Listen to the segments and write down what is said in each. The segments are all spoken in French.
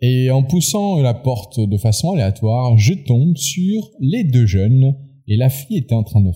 Et en poussant la porte de façon aléatoire, je tombe sur les deux jeunes et la fille était en train de...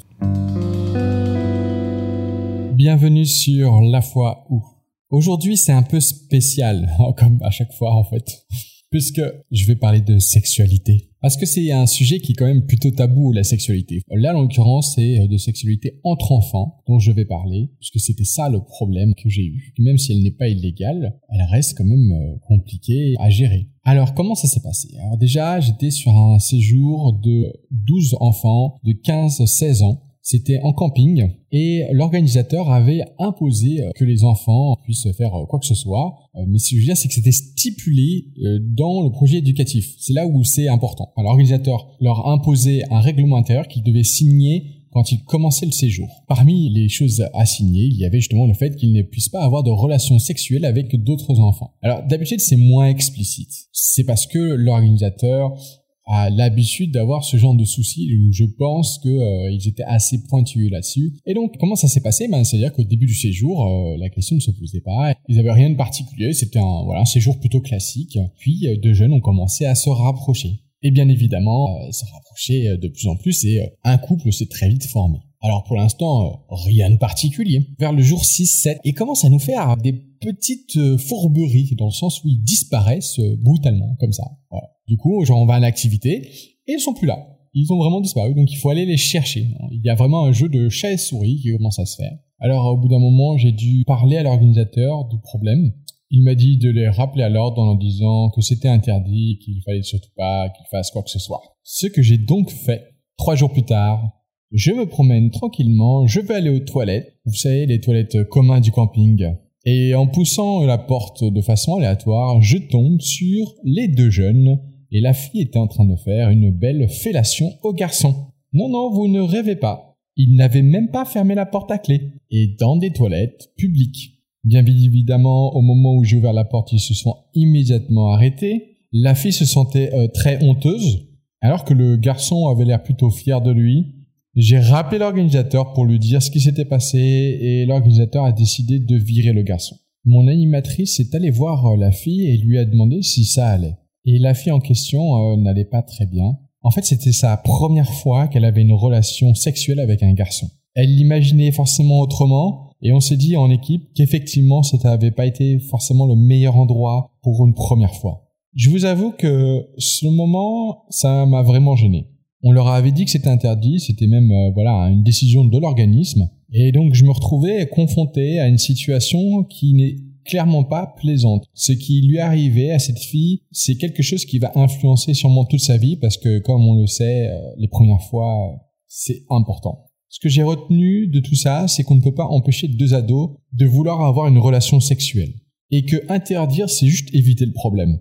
Bienvenue sur La foi où. Aujourd'hui c'est un peu spécial, comme à chaque fois en fait, puisque je vais parler de sexualité. Parce que c'est un sujet qui est quand même plutôt tabou, la sexualité. Là, en l'occurrence, c'est euh, de sexualité entre enfants dont je vais parler, puisque c'était ça le problème que j'ai eu. Même si elle n'est pas illégale, elle reste quand même euh, compliquée à gérer. Alors, comment ça s'est passé? Alors déjà, j'étais sur un séjour de 12 enfants de 15-16 ans c'était en camping et l'organisateur avait imposé euh, que les enfants puissent faire euh, quoi que ce soit. Euh, mais ce que je veux dire, c'est que c'était stipulé dans le projet éducatif. C'est là où c'est important. L'organisateur leur imposait un règlement intérieur qu'ils devaient signer quand ils commençaient le séjour. Parmi les choses à signer, il y avait justement le fait qu'ils ne puissent pas avoir de relations sexuelles avec d'autres enfants. Alors d'habitude c'est moins explicite. C'est parce que l'organisateur a l'habitude d'avoir ce genre de soucis où je pense que euh, ils étaient assez pointus là-dessus. Et donc comment ça s'est passé? Ben c'est-à-dire qu'au début du séjour, euh, la question ne se posait pas. Ils avaient rien de particulier. C'était un voilà un séjour plutôt classique. Puis euh, deux jeunes ont commencé à se rapprocher. Et bien évidemment, se rapprocher de plus en plus et un couple s'est très vite formé. Alors pour l'instant, rien de particulier. Vers le jour 6-7, ils commencent à nous faire des petites fourberies, dans le sens où ils disparaissent brutalement, comme ça. Voilà. Du coup, genre on va à l'activité et ils sont plus là. Ils ont vraiment disparu, donc il faut aller les chercher. Il y a vraiment un jeu de chat et souris qui commence à se faire. Alors au bout d'un moment, j'ai dû parler à l'organisateur du problème. Il m'a dit de les rappeler à l'ordre en leur disant que c'était interdit, qu'il fallait surtout pas qu'ils fassent quoi que ce soit. Ce que j'ai donc fait. Trois jours plus tard, je me promène tranquillement, je vais aller aux toilettes. Vous savez, les toilettes communs du camping. Et en poussant la porte de façon aléatoire, je tombe sur les deux jeunes et la fille était en train de faire une belle fellation au garçon. Non, non, vous ne rêvez pas. Il n'avait même pas fermé la porte à clé. Et dans des toilettes publiques. Bien évidemment, au moment où j'ai ouvert la porte, ils se sont immédiatement arrêtés. La fille se sentait euh, très honteuse, alors que le garçon avait l'air plutôt fier de lui. J'ai rappelé l'organisateur pour lui dire ce qui s'était passé et l'organisateur a décidé de virer le garçon. Mon animatrice est allée voir euh, la fille et lui a demandé si ça allait. Et la fille en question euh, n'allait pas très bien. En fait, c'était sa première fois qu'elle avait une relation sexuelle avec un garçon. Elle l'imaginait forcément autrement, et on s'est dit en équipe qu'effectivement, ça n'avait pas été forcément le meilleur endroit pour une première fois. Je vous avoue que ce moment, ça m'a vraiment gêné. On leur avait dit que c'était interdit, c'était même euh, voilà une décision de l'organisme, et donc je me retrouvais confronté à une situation qui n'est clairement pas plaisante. Ce qui lui arrivait à cette fille, c'est quelque chose qui va influencer sûrement toute sa vie parce que comme on le sait, euh, les premières fois, c'est important. Ce que j'ai retenu de tout ça, c'est qu'on ne peut pas empêcher deux ados de vouloir avoir une relation sexuelle. Et que interdire, c'est juste éviter le problème.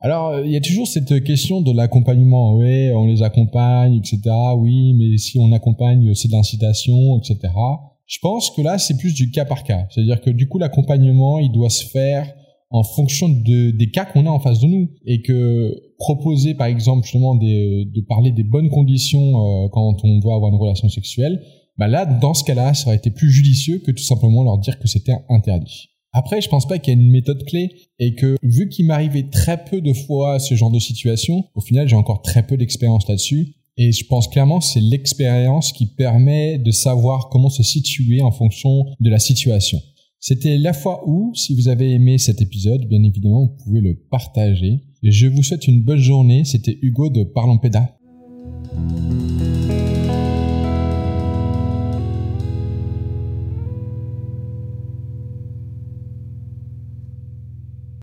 Alors, euh, il y a toujours cette question de l'accompagnement. Oui, on les accompagne, etc. Oui, mais si on accompagne, c'est de l'incitation, etc. Je pense que là, c'est plus du cas par cas. C'est-à-dire que du coup, l'accompagnement, il doit se faire en fonction de, des cas qu'on a en face de nous. Et que proposer, par exemple, justement, des, de parler des bonnes conditions euh, quand on doit avoir une relation sexuelle, bah là, dans ce cas-là, ça aurait été plus judicieux que tout simplement leur dire que c'était interdit. Après, je pense pas qu'il y ait une méthode clé et que vu qu'il m'arrivait très peu de fois ce genre de situation, au final, j'ai encore très peu d'expérience là-dessus. Et je pense clairement que c'est l'expérience qui permet de savoir comment se situer en fonction de la situation. C'était la fois où, si vous avez aimé cet épisode, bien évidemment, vous pouvez le partager. Je vous souhaite une bonne journée. C'était Hugo de Parlons Péda.